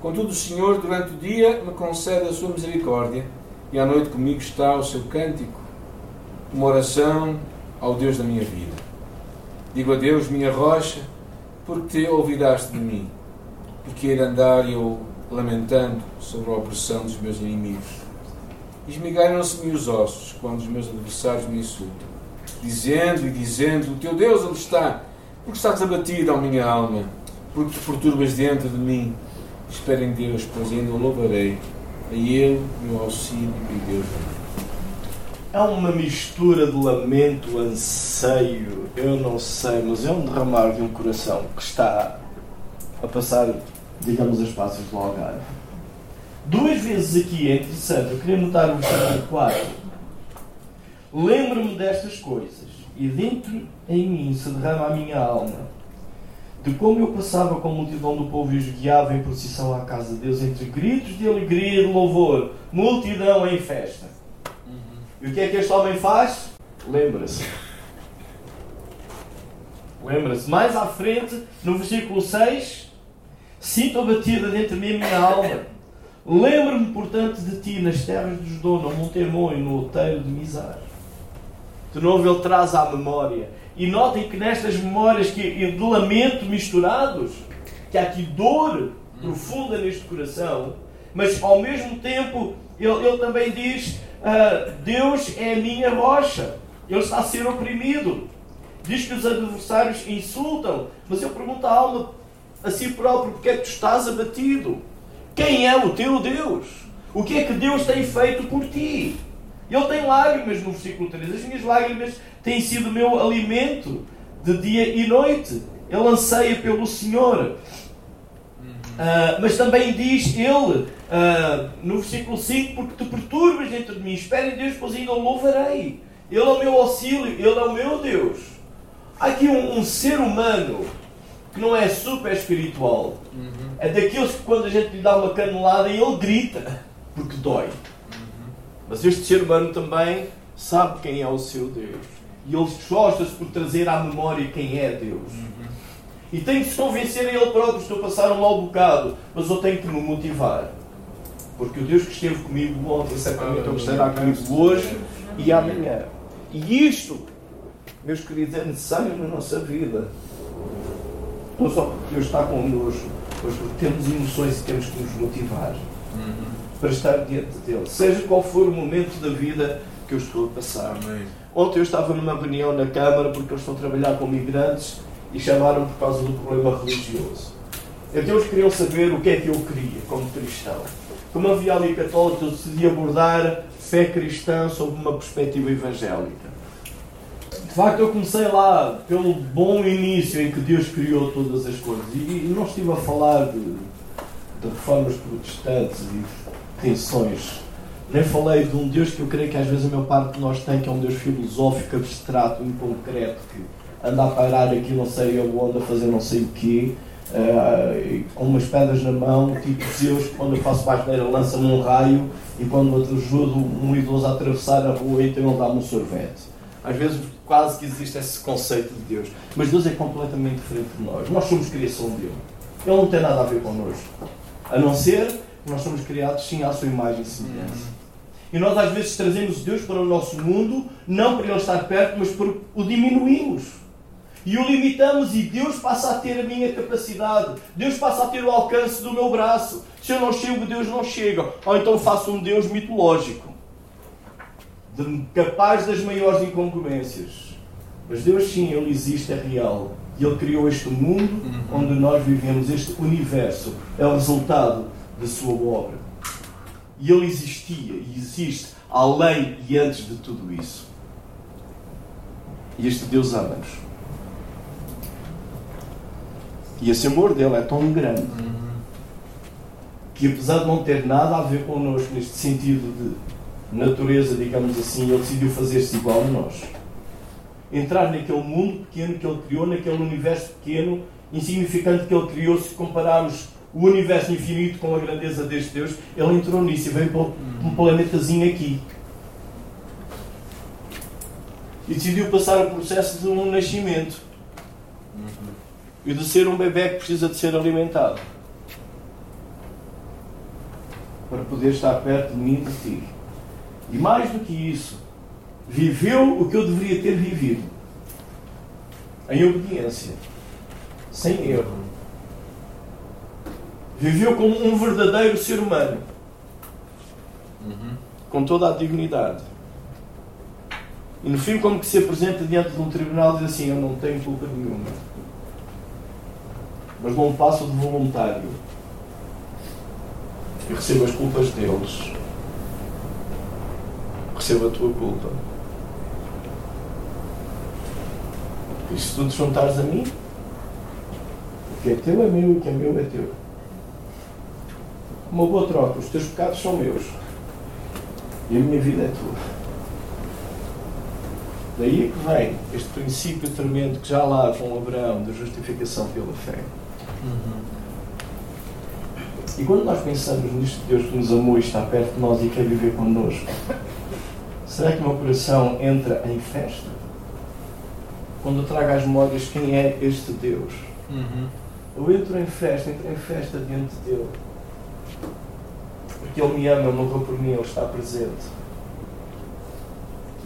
Contudo, o Senhor, durante o dia, me concede a sua misericórdia, e à noite comigo está o seu cântico, uma oração ao Deus da minha vida. Digo a Deus, minha rocha, porque te olvidaste de mim, porque ir andar eu lamentando sobre a opressão dos meus inimigos. Esmigalham-se-me os ossos quando os meus adversários me insultam, dizendo e dizendo: O teu Deus onde está? Porque estás abatido, ó minha alma, porque te perturbas dentro de mim. Espero em Deus, pois ainda o louvarei. A Ele, meu auxílio e Deus. É uma mistura de lamento, anseio, eu não sei, mas é um derramar de um coração que está a passar, digamos, as passas do Algarve. Duas vezes aqui é interessante, eu queria notar o versículo 4. Lembro-me destas coisas, e dentro em mim se derrama a minha alma, de como eu passava com a multidão do povo e os guiava em procissão à casa de Deus, entre gritos de alegria e de louvor, multidão em festa. E o que é que este homem faz? Lembra-se. Lembra-se. Mais à frente, no versículo 6, sinto abatida dentro de mim a minha alma. Lembro-me, portanto, de ti nas terras dos Judô, no Monte Hermon e no outeiro de Mizar. De novo, ele traz à memória. E notem que nestas memórias que, de lamento misturados, que há aqui dor profunda neste coração, mas ao mesmo tempo ele, ele também diz: uh, Deus é minha rocha. Ele está ser oprimido. Diz que os adversários insultam, mas eu pergunto à alma a si próprio: porque é que tu estás abatido? Quem é o teu Deus? O que é que Deus tem feito por ti? Ele tem lágrimas no versículo 3. As minhas lágrimas têm sido meu alimento de dia e noite. Ele anseia pelo Senhor. Uh, mas também diz ele uh, no versículo 5: Porque te perturbas dentro de mim, espere em Deus, pois ainda o louvarei. Ele é o meu auxílio, ele é o meu Deus. Há aqui um, um ser humano que não é super espiritual, uhum. é daqueles que quando a gente lhe dá uma canelada ele grita porque dói. Uhum. Mas este ser humano também sabe quem é o seu Deus. E ele esforça-se por trazer à memória quem é Deus. Uhum. E tem que se convencer a ele próprio. Estou a passar um mau bocado, mas eu tenho que me motivar. Porque o Deus que esteve comigo ontem, certamente Ele estará comigo hoje e amanhã. E isto, meus queridos, é necessário na nossa vida. Não só porque Deus está connosco, mas porque temos emoções e temos que nos motivar uhum. para estar diante dele. Seja qual for o momento da vida que eu estou a passar. Amém. Ontem eu estava numa reunião na Câmara porque eles estão a trabalhar com migrantes e chamaram por causa do problema religioso. Então eles queriam saber o que é que eu queria como cristão. Como havia ali católicos, eu decidi abordar fé cristã sob uma perspectiva evangélica. De facto, eu comecei lá pelo bom início em que Deus criou todas as coisas. E não estive a falar de, de reformas protestantes e tensões. Nem falei de um Deus que eu creio que às vezes a maior parte de nós tem, que é um Deus filosófico, abstrato, inconcreto, que anda a parar aqui não sei onde, a fazer não sei o quê, uh, com umas pedras na mão, tipo Zeus, quando eu faço basneira lança-me um raio e quando ajudo um idoso a atravessar a rua, então ele dá-me um sorvete. Às vezes quase que existe esse conceito de Deus. Mas Deus é completamente diferente de nós. Nós somos criação dele. Ele não tem nada a ver connosco. A não ser que nós somos criados sim à sua imagem e semelhança. E nós às vezes trazemos Deus para o nosso mundo, não para Ele estar perto, mas para o diminuímos. E o limitamos e Deus passa a ter a minha capacidade. Deus passa a ter o alcance do meu braço. Se eu não chego, Deus não chega. Ou então faço um Deus mitológico capaz das maiores incongruências. Mas Deus, sim, Ele existe, é real. E Ele criou este mundo uhum. onde nós vivemos, este universo. É o resultado da sua obra. E Ele existia e existe além e antes de tudo isso. E este Deus ama-nos. E esse amor dele é tão grande uhum. que, apesar de não ter nada a ver connosco neste sentido de natureza, digamos assim, ele decidiu fazer-se igual a nós. Entrar naquele mundo pequeno que ele criou, naquele universo pequeno, insignificante que ele criou, se compararmos o universo infinito com a grandeza deste Deus, ele entrou nisso e veio para um planetazinho aqui. e decidiu passar o processo de um nascimento e de ser um bebê que precisa de ser alimentado para poder estar perto de mim e de ti. E mais do que isso, viveu o que eu deveria ter vivido em obediência, sem erro. Viveu como um verdadeiro ser humano, com toda a dignidade. E no fim, como que se apresenta diante de um tribunal e diz assim: Eu não tenho culpa nenhuma. Mas não passo de voluntário. E recebo as culpas deles. Recebo a tua culpa. E se tu te juntares a mim, o que é teu é meu e o que é meu é teu. Uma boa troca. Os teus pecados são meus. E a minha vida é tua. Daí é que vem este princípio tremendo que já lá com Abraão, da justificação pela fé. E quando nós pensamos nisto de Deus que nos amou e está perto de nós e quer viver connosco, será que o meu coração entra em festa? Quando eu trago às memórias quem é este Deus? Eu entro em festa, entro em festa diante dele. Porque Ele me ama, Ele morreu por mim, Ele está presente.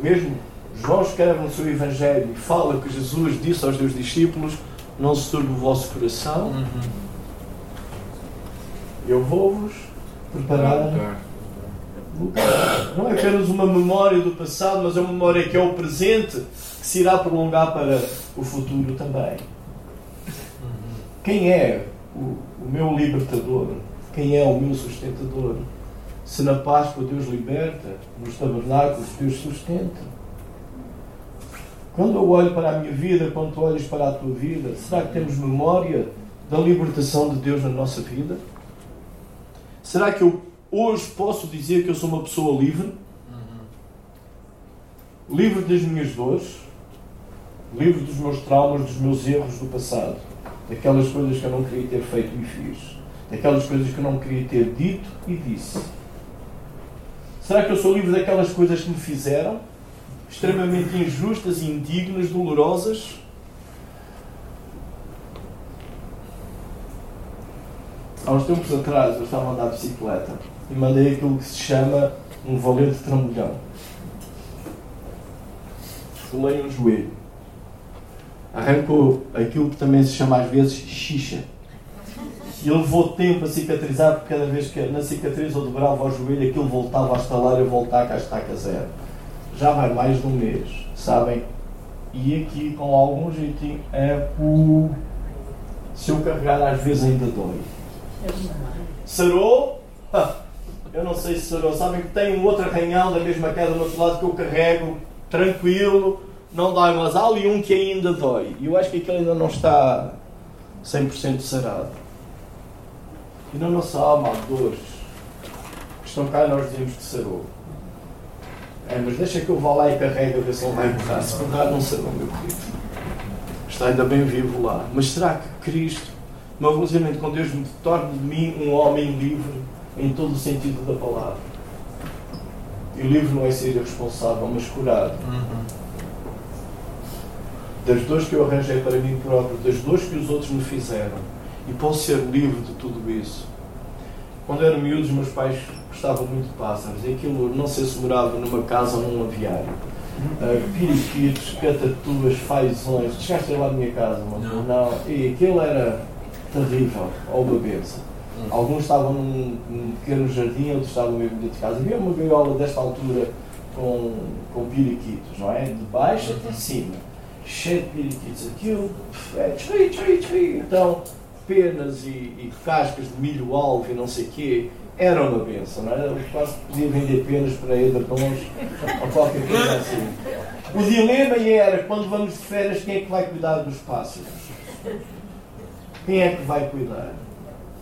Mesmo João escreve no seu Evangelho e fala que Jesus disse aos seus discípulos: Não se turbe o vosso coração, eu vou-vos preparar lugar. Não é apenas uma memória do passado, mas é uma memória que é o presente que se irá prolongar para o futuro também. Quem é o, o meu libertador? Quem é o meu sustentador? Se na Páscoa Deus liberta, nos tabernáculos Deus sustenta. Quando eu olho para a minha vida, quando tu olhas para a tua vida, será que temos memória da libertação de Deus na nossa vida? Será que eu hoje posso dizer que eu sou uma pessoa livre? Livre das minhas dores, livre dos meus traumas, dos meus erros do passado, daquelas coisas que eu não queria ter feito e fiz, daquelas coisas que eu não queria ter dito e disse. Será que eu sou livre daquelas coisas que me fizeram? Extremamente injustas, indignas, dolorosas? Há uns tempos atrás eu estava a andar de bicicleta e mandei aquilo que se chama um valente trambolhão. Pulei um joelho. Arrancou aquilo que também se chama às vezes xixa. E levou tempo a cicatrizar, porque cada vez que na cicatriz eu dobrava o joelho, aquilo voltava a estalar e eu voltava a estaca zero. Já vai mais de um mês, sabem? E aqui, com algum jeitinho, é o. Se eu carregar, às vezes ainda dói. Sarou? Ah, eu não sei se sarou. Sabem que tem um outro arranhão da mesma queda do outro lado que eu carrego, tranquilo, não dói, mas há ali um que ainda dói. E eu acho que aquele ainda não está 100% sarado. E na nossa alma há dores que estão cá e nós dizemos que sarou. É, mas deixa que eu vá lá e carrego a ver se ele vai borrar. Se borrar, não sarou, meu querido. Está ainda bem vivo lá. Mas será que Cristo, meu relacionamento com Deus, me torna de mim um homem livre em todo o sentido da palavra? E livre não é ser irresponsável, mas curado. Das dores que eu arranjei para mim próprio, das dores que os outros me fizeram. E posso ser livre de tudo isso. Quando era miúdo, os meus pais gostavam muito de pássaros. E aquilo não se assegurava numa casa ou num aviário. Uh, periquitos, catatuas, fazões. Chegaste lá na minha casa, mas não. não. E aquilo era terrível, ou uma benção. Alguns estavam num, num pequeno jardim, outros estavam mesmo dentro de casa. Havia uma gaiola desta altura com, com periquitos, não é? De baixo até cima. Cheio de periquitos. Aquilo é tchui, tchui, tchui. Então, penas e, e, cascas de milho alvo e não sei o quê, era uma benção, não era? Eu quase podia vender penas para edredons ou qualquer coisa assim. O dilema era, quando vamos de férias, quem é que vai cuidar dos pássaros? Quem é que vai cuidar?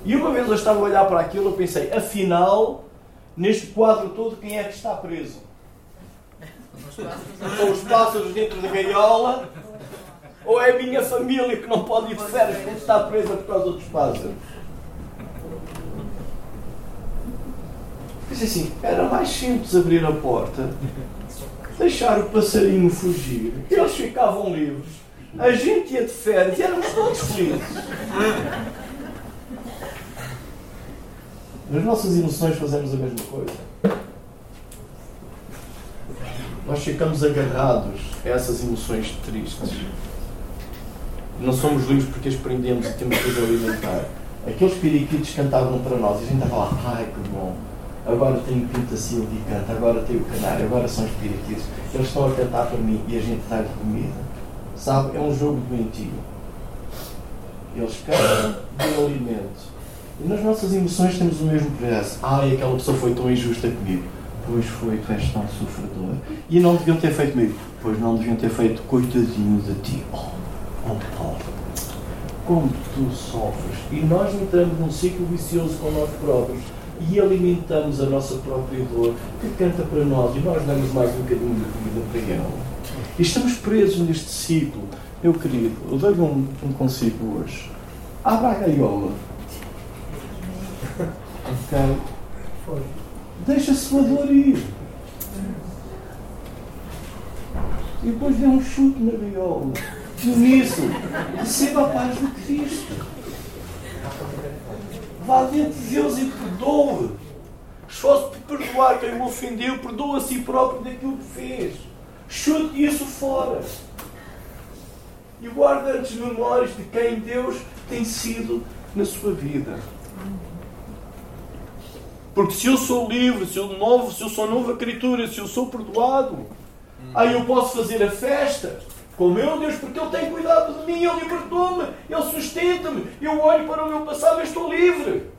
E uma vez eu estava a olhar para aquilo, eu pensei, afinal, neste quadro todo, quem é que está preso? São os pássaros dentro da gaiola ou é a minha família que não pode ir de férias porque está presa por causa dos pássaros? Pensei assim, era mais simples abrir a porta deixar o passarinho fugir. Eles ficavam livres. A gente ia de férias e éramos todos felizes. Nas nossas emoções fazemos a mesma coisa. Nós ficamos agarrados a essas emoções tristes. Não somos livres porque as prendemos e temos que alimentar. Aqueles periquitos cantavam para nós e a gente estava lá, ai que bom, agora tenho pintacilho e canta, agora tenho canário, agora são os periquitos. Eles estão a cantar para mim e a gente dá-lhe comida. Sabe, é um jogo doentio. Eles cantam de alimento. E nas nossas emoções temos o mesmo processo. Ai, aquela pessoa foi tão injusta comigo. Pois foi, tu és tão sofredor. E não deviam ter feito comigo. Pois não deviam ter feito coitadinho de ti. Oh, Paulo, como tu sofres. E nós entramos num ciclo vicioso com nós próprios e alimentamos a nossa própria dor que canta para nós e nós damos mais um bocadinho de comida para ela. E estamos presos neste ciclo. Meu querido, eu dou-lhe um, um conselho hoje. Abra a gaiola. Ok? Deixa a sua dor ir. E depois dê um chute na gaiola. Nisso, receba a paz do Cristo. Vá dentro de Deus e perdoe. Esforce por perdoar quem o ofendeu, perdoa a si próprio daquilo que fez. Chute isso fora. E guarde as memórias de quem Deus tem sido na sua vida. Porque se eu sou livre, se eu, novo, se eu sou nova criatura, se eu sou perdoado, aí eu posso fazer a festa com o meu Deus, porque Ele tem cuidado de mim, Ele libertou-me, Ele sustenta-me. Eu olho para o meu passado e estou livre.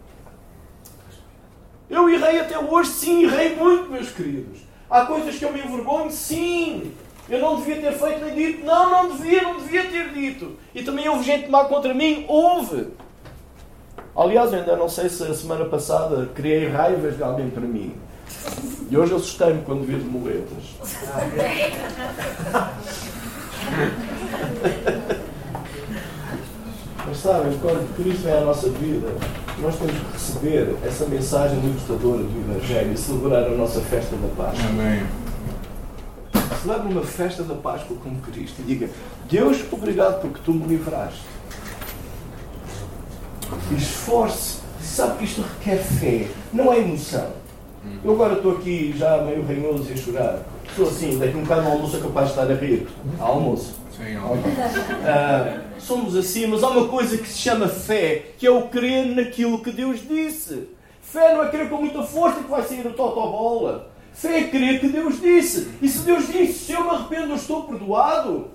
Eu errei até hoje, sim, errei muito, meus queridos. Há coisas que eu me envergonho, sim. Eu não devia ter feito nem dito. Não, não devia, não devia ter dito. E também houve gente má contra mim? Houve. Aliás, ainda não sei se a semana passada criei raivas de alguém para mim. E hoje assustei-me quando vi de muletas. <laughs> Mas sabem, quando Cristo é a nossa vida, nós temos que receber essa mensagem libertadora do Evangelho e celebrar a nossa festa da Páscoa. Amém. Celebre uma festa da Páscoa com Cristo e diga: Deus, obrigado porque tu me livraste. Esforce. Sabe que isto requer fé, não é emoção. Eu agora estou aqui já meio ranhoso e a chorar. Estou assim, daqui um bocado no almoço é capaz de estar a rir. Há almoço. Sim, Ah, somos assim, mas há uma coisa que se chama fé, que é o crer naquilo que Deus disse. Fé não é crer com muita força que vai sair a totobola. Fé é crer que Deus disse. E se Deus disse, se eu me arrependo, eu estou perdoado.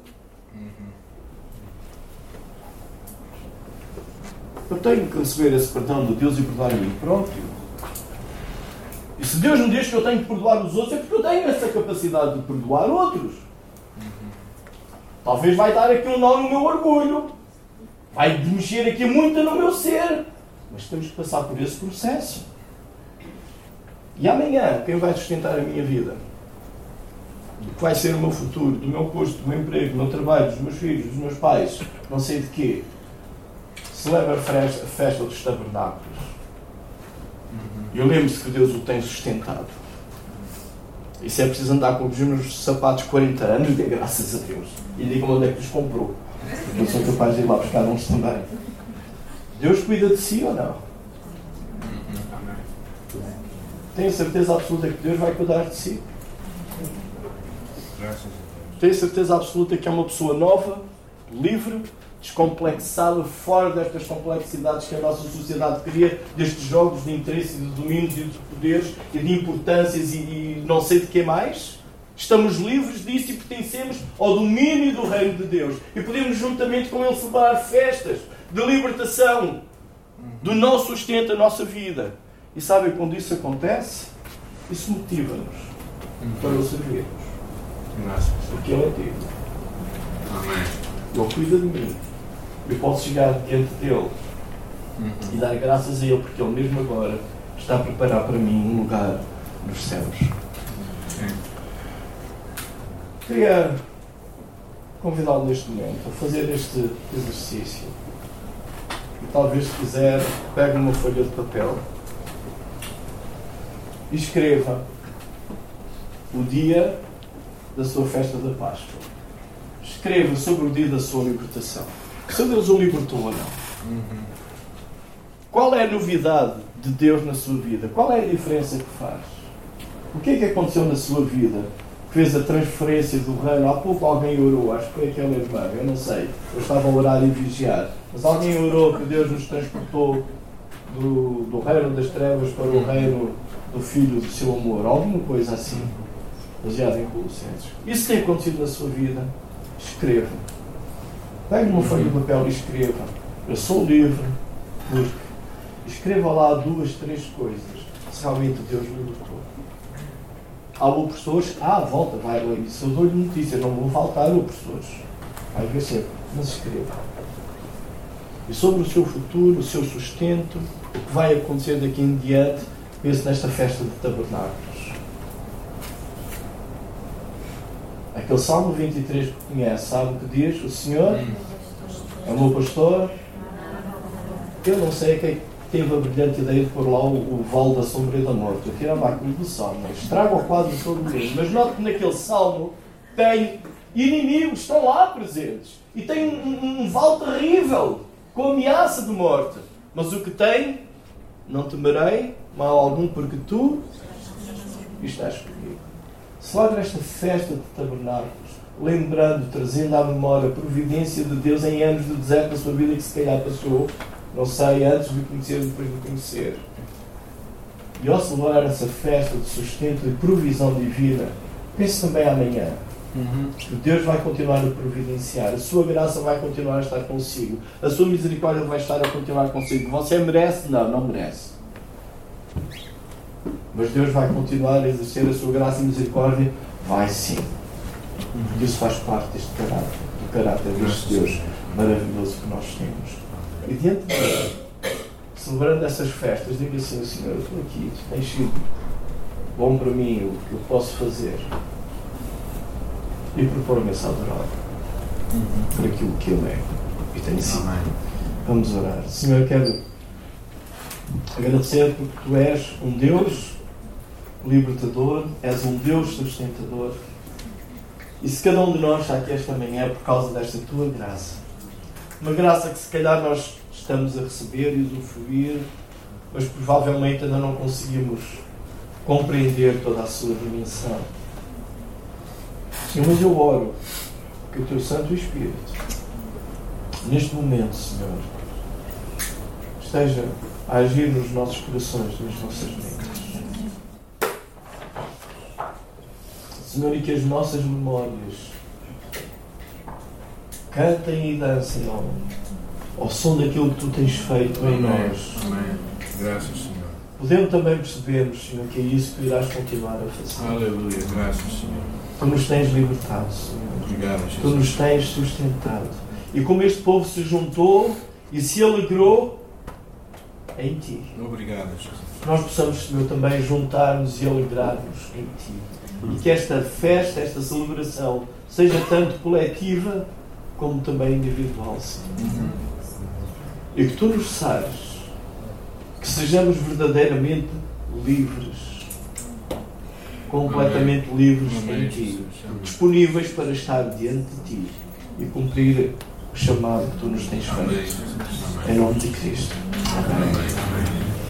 Eu tenho que receber esse perdão de Deus e perdoar a mim próprio. E se Deus me diz que eu tenho que perdoar os outros, é porque eu tenho essa capacidade de perdoar outros. Talvez vai dar aqui um nó no meu orgulho. Vai mexer aqui muito no meu ser. Mas temos que passar por esse processo. E amanhã, quem vai sustentar a minha vida? Do que vai ser o meu futuro, do meu posto, do meu emprego, do meu trabalho, dos meus filhos, dos meus pais, não sei de quê. Celebra a festa, a festa dos tabernáculos. Eu lembro-se que Deus o tem sustentado. E se é preciso andar com os meus sapatos 40 anos, dê graças a Deus. E diga-me onde é que os comprou. Eu sou capaz de ir lá buscar uns também. Deus cuida de si ou não? Tenho certeza absoluta que Deus vai cuidar de si. Tenho certeza absoluta que é uma pessoa nova, livre, descomplexada, fora destas complexidades que a nossa sociedade cria, destes jogos de interesse, de domínios e de poderes e de importâncias e, e não sei de que mais. Estamos livres disso e pertencemos ao domínio do reino de Deus. E podemos, juntamente com Ele, celebrar festas de libertação do nosso sustento, a nossa vida. E sabem quando isso acontece? Isso motiva-nos para o servirmos. Porque Ele é Deus. Amém. Ele cuida de mim. Eu posso chegar diante dele e dar graças a ele, porque ele mesmo agora está a preparar para mim um lugar nos céus. Sim. Queria convidá-lo neste momento a fazer este exercício. E talvez, se quiser, pegue uma folha de papel e escreva o dia da sua festa da Páscoa. Escreva sobre o dia da sua libertação. Se Deus o libertou ou não. Qual é a novidade de Deus na sua vida? Qual é a diferença que faz? O que é que aconteceu na sua vida que fez a transferência do reino? Há pouco alguém orou, acho que foi aquela irmã, eu não sei. Eu estava a orar e vigiar. Mas alguém orou que Deus nos transportou do, do reino das trevas para o reino do Filho do seu amor. Alguma coisa assim, baseada em Colossenses. Isso tem acontecido na sua vida? Escreva. Pegue uma folha de papel e escreva. Eu sou livre porque. Escreva lá duas, três coisas. Se realmente Deus me libertou. Há opressores, ah, volta, vai ler isso. Eu dou-lhe notícias, não vão faltar opressores. Vai ver sempre. Mas escreva. E sobre o seu futuro, o seu sustento, o que vai acontecer daqui em diante, pense nesta festa de tabernáculos. Aquele Salmo 23 que conhece, sabe o que diz? O Senhor é o meu pastor. Eu não sei quem teve a brilhante ideia de pôr lá o, o da Sombra e da Morte. Eu tirava aquilo do Salmo. Estraga o quadro todo mesmo. Mas note que naquele Salmo tem inimigos, estão lá presentes. E tem um, um, terrível, com ameaça de morte. Mas o que tem, não temerei mal algum, porque tu estás comigo. Celebra esta festa de tabernáculos, lembrando, trazendo à memória a providência de Deus em anos de deserto da sua vida que se calhar passou, não sei, antes de conhecer e depois de conhecer. E ao celebrar essa festa de sustento e provisão divina, pense também amanhã. Uhum. Que Deus vai continuar a providenciar, a sua graça vai continuar a estar consigo, a sua misericórdia vai estar a continuar consigo. Você merece? Não, não merece. Mas Deus vai continuar a exercer a sua graça e misericórdia? Vai sim. Porque isso faz parte deste caráter, do caráter deste Deus maravilhoso que nós temos. E diante de Deus, celebrando essas festas, diga assim: Senhor, eu estou aqui, tu tens sido bom para mim, o que eu posso fazer. E propor-me-se a adorar por aquilo que Ele é. E tem sido. Vamos orar. Senhor, eu quero agradecer porque Tu és um Deus libertador, és um Deus sustentador. E se cada um de nós está aqui esta manhã é por causa desta Tua graça. Uma graça que se calhar nós estamos a receber e usufruir, mas provavelmente ainda não conseguimos compreender toda a sua dimensão. Senhor, mas eu oro que o Teu Santo Espírito, neste momento, Senhor, esteja a agir nos nossos corações, nas nossas mentes. Senhor, e que as nossas memórias cantem e dancem ao, ao som daquilo que Tu tens feito em nós. Amém. Graças, Senhor. Podemos também percebermos, Senhor, que é isso que Tu irás continuar a fazer. Aleluia. Graças, Senhor. Tu nos tens libertado, Senhor. Obrigado, Tu Jesus. nos tens sustentado. E como este povo se juntou e se alegrou em Ti. Obrigado, Jesus. nós possamos, Senhor, também juntar-nos e alegrar-nos em Ti. E que esta festa, esta celebração, seja tanto coletiva como também individual, Senhor. E que Tu nos sais, que sejamos verdadeiramente livres, completamente livres em Ti, disponíveis para estar diante de Ti e cumprir o chamado que Tu nos tens feito. Em nome de Cristo. Amém.